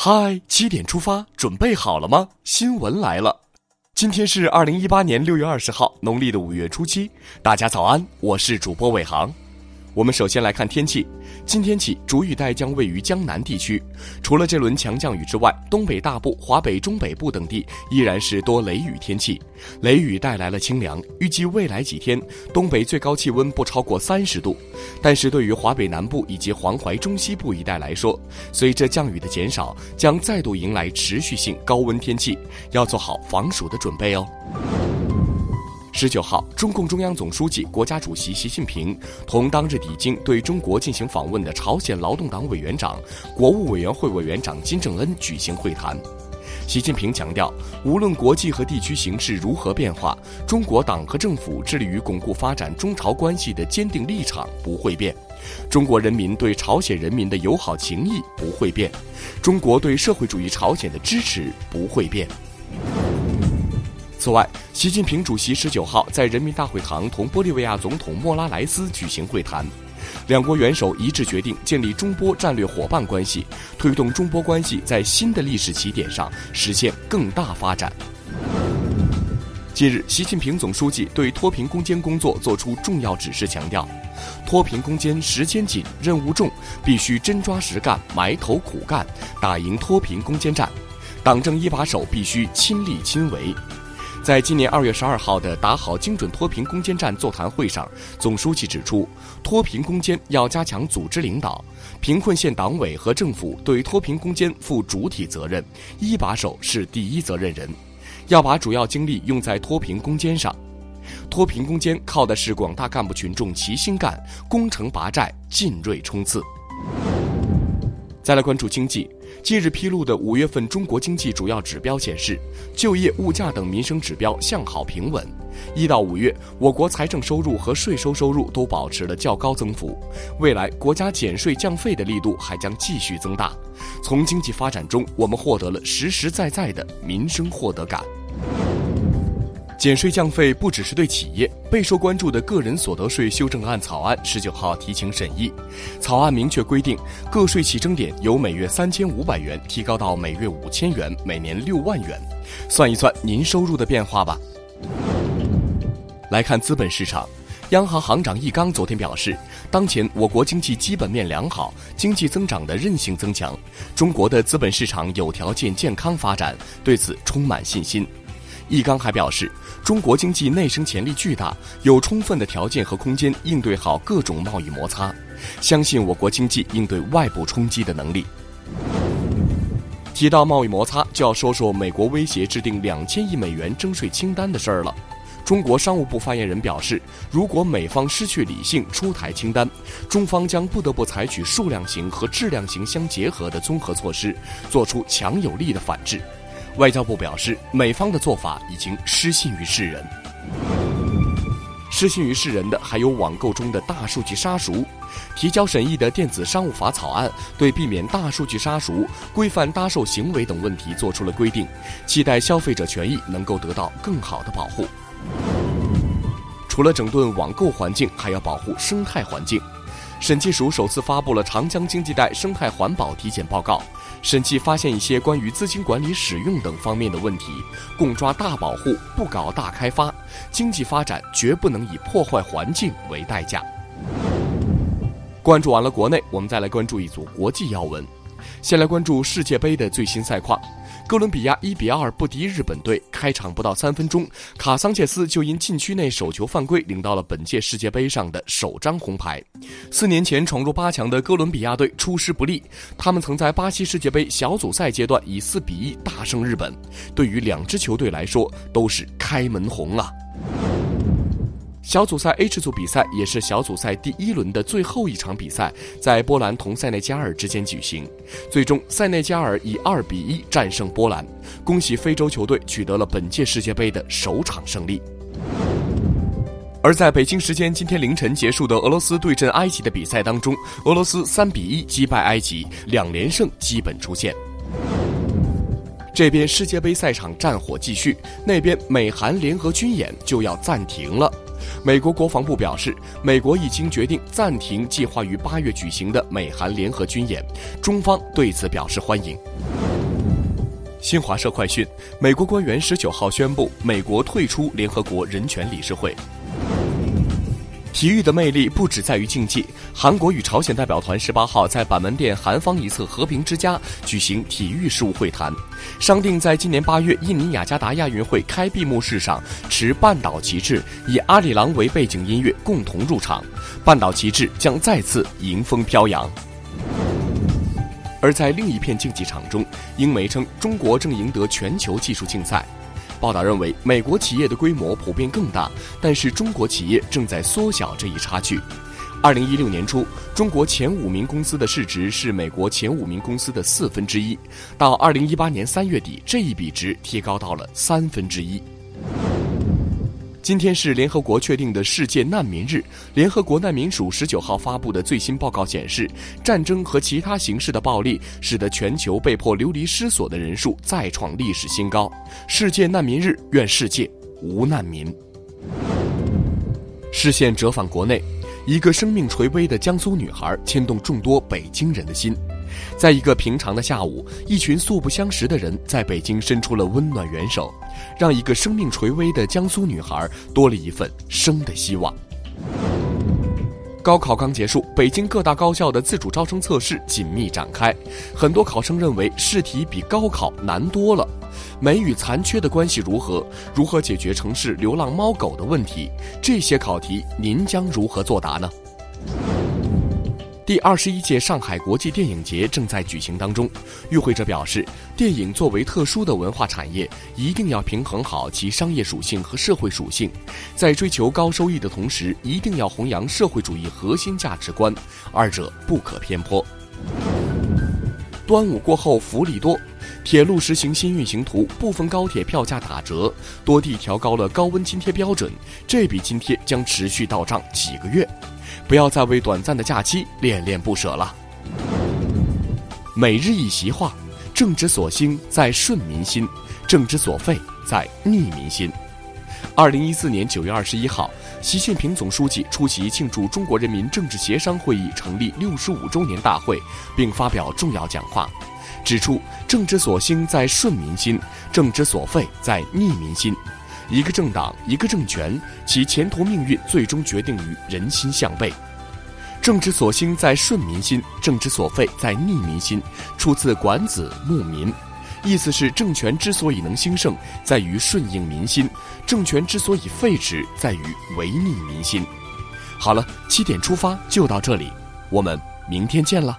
嗨，七点出发，准备好了吗？新闻来了，今天是二零一八年六月二十号，农历的五月初七，大家早安，我是主播伟航。我们首先来看天气，今天起主雨带将位于江南地区，除了这轮强降雨之外，东北大部、华北中北部等地依然是多雷雨天气。雷雨带来了清凉，预计未来几天东北最高气温不超过三十度。但是对于华北南部以及黄淮中西部一带来说，随着降雨的减少，将再度迎来持续性高温天气，要做好防暑的准备哦。十九号，中共中央总书记、国家主席习近平同当日抵京对中国进行访问的朝鲜劳动党委员长、国务委员会委员长金正恩举行会谈。习近平强调，无论国际和地区形势如何变化，中国党和政府致力于巩固发展中朝关系的坚定立场不会变，中国人民对朝鲜人民的友好情谊不会变，中国对社会主义朝鲜的支持不会变。此外，习近平主席十九号在人民大会堂同玻利维亚总统莫拉莱斯举行会谈，两国元首一致决定建立中波战略伙伴关系，推动中波关系在新的历史起点上实现更大发展。近日，习近平总书记对脱贫攻坚工作作出重要指示，强调，脱贫攻坚时间紧、任务重，必须真抓实干、埋头苦干，打赢脱贫攻坚战。党政一把手必须亲力亲为。在今年二月十二号的打好精准脱贫攻坚战座谈会上，总书记指出，脱贫攻坚要加强组织领导，贫困县党委和政府对脱贫攻坚负主体责任，一把手是第一责任人，要把主要精力用在脱贫攻坚上。脱贫攻坚靠的是广大干部群众齐心干，攻城拔寨，进锐冲刺。再来关注经济。近日披露的五月份中国经济主要指标显示，就业、物价等民生指标向好平稳。一到五月，我国财政收入和税收收入都保持了较高增幅。未来国家减税降费的力度还将继续增大。从经济发展中，我们获得了实实在在的民生获得感。减税降费不只是对企业，备受关注的个人所得税修正案草案十九号提请审议。草案明确规定，个税起征点由每月三千五百元提高到每月五千元，每年六万元。算一算您收入的变化吧。来看资本市场，央行行长易纲昨天表示，当前我国经济基本面良好，经济增长的韧性增强，中国的资本市场有条件健康发展，对此充满信心。易纲还表示，中国经济内生潜力巨大，有充分的条件和空间应对好各种贸易摩擦，相信我国经济应对外部冲击的能力。提到贸易摩擦，就要说说美国威胁制定两千亿美元征税清单的事儿了。中国商务部发言人表示，如果美方失去理性出台清单，中方将不得不采取数量型和质量型相结合的综合措施，做出强有力的反制。外交部表示，美方的做法已经失信于世人。失信于世人的还有网购中的大数据杀熟。提交审议的电子商务法草案对避免大数据杀熟、规范搭售行为等问题作出了规定，期待消费者权益能够得到更好的保护。除了整顿网购环境，还要保护生态环境。审计署首次发布了长江经济带生态环保体检报告。审计发现一些关于资金管理、使用等方面的问题，共抓大保护，不搞大开发。经济发展绝不能以破坏环境为代价。关注完了国内，我们再来关注一组国际要闻。先来关注世界杯的最新赛况。哥伦比亚一比二不敌日本队，开场不到三分钟，卡桑切斯就因禁区内手球犯规，领到了本届世界杯上的首张红牌。四年前闯入八强的哥伦比亚队出师不利，他们曾在巴西世界杯小组赛阶段以四比一大胜日本，对于两支球队来说都是开门红啊。小组赛 H 组比赛也是小组赛第一轮的最后一场比赛，在波兰同塞内加尔之间举行。最终，塞内加尔以二比一战胜波兰，恭喜非洲球队取得了本届世界杯的首场胜利。而在北京时间今天凌晨结束的俄罗斯对阵埃及的比赛当中，俄罗斯三比一击败埃及，两连胜基本出现。这边世界杯赛场战火继续，那边美韩联合军演就要暂停了。美国国防部表示，美国已经决定暂停计划于八月举行的美韩联合军演，中方对此表示欢迎。新华社快讯：美国官员十九号宣布，美国退出联合国人权理事会。体育的魅力不只在于竞技。韩国与朝鲜代表团十八号在板门店韩方一侧和平之家举行体育事务会谈，商定在今年八月印尼雅加达亚运会开闭幕式上持半岛旗帜，以阿里郎为背景音乐共同入场，半岛旗帜将再次迎风飘扬。而在另一片竞技场中，英媒称中国正赢得全球技术竞赛。报道认为，美国企业的规模普遍更大，但是中国企业正在缩小这一差距。二零一六年初，中国前五名公司的市值是美国前五名公司的四分之一，到二零一八年三月底，这一比值提高到了三分之一。今天是联合国确定的世界难民日。联合国难民署十九号发布的最新报告显示，战争和其他形式的暴力使得全球被迫流离失所的人数再创历史新高。世界难民日，愿世界无难民。视线折返国内，一个生命垂危的江苏女孩牵动众多北京人的心。在一个平常的下午，一群素不相识的人在北京伸出了温暖援手，让一个生命垂危的江苏女孩多了一份生的希望。高考刚结束，北京各大高校的自主招生测试紧密展开，很多考生认为试题比高考难多了。美与残缺的关系如何？如何解决城市流浪猫狗的问题？这些考题您将如何作答呢？第二十一届上海国际电影节正在举行当中，与会者表示，电影作为特殊的文化产业，一定要平衡好其商业属性和社会属性，在追求高收益的同时，一定要弘扬社会主义核心价值观，二者不可偏颇。端午过后福利多，铁路实行新运行图，部分高铁票价打折，多地调高了高温津贴标准，这笔津贴将持续到账几个月。不要再为短暂的假期恋恋不舍了。每日一席话：政之所兴在顺民心，政之所废在逆民心。二零一四年九月二十一号，习近平总书记出席庆祝中国人民政治协商会议成立六十五周年大会，并发表重要讲话，指出政之所兴在顺民心，政之所废在逆民心。一个政党，一个政权，其前途命运最终决定于人心向背。政之所兴在顺民心，政之所废在逆民心。出自《管子·牧民》，意思是政权之所以能兴盛，在于顺应民心；政权之所以废止，在于违逆民心。好了，七点出发就到这里，我们明天见了。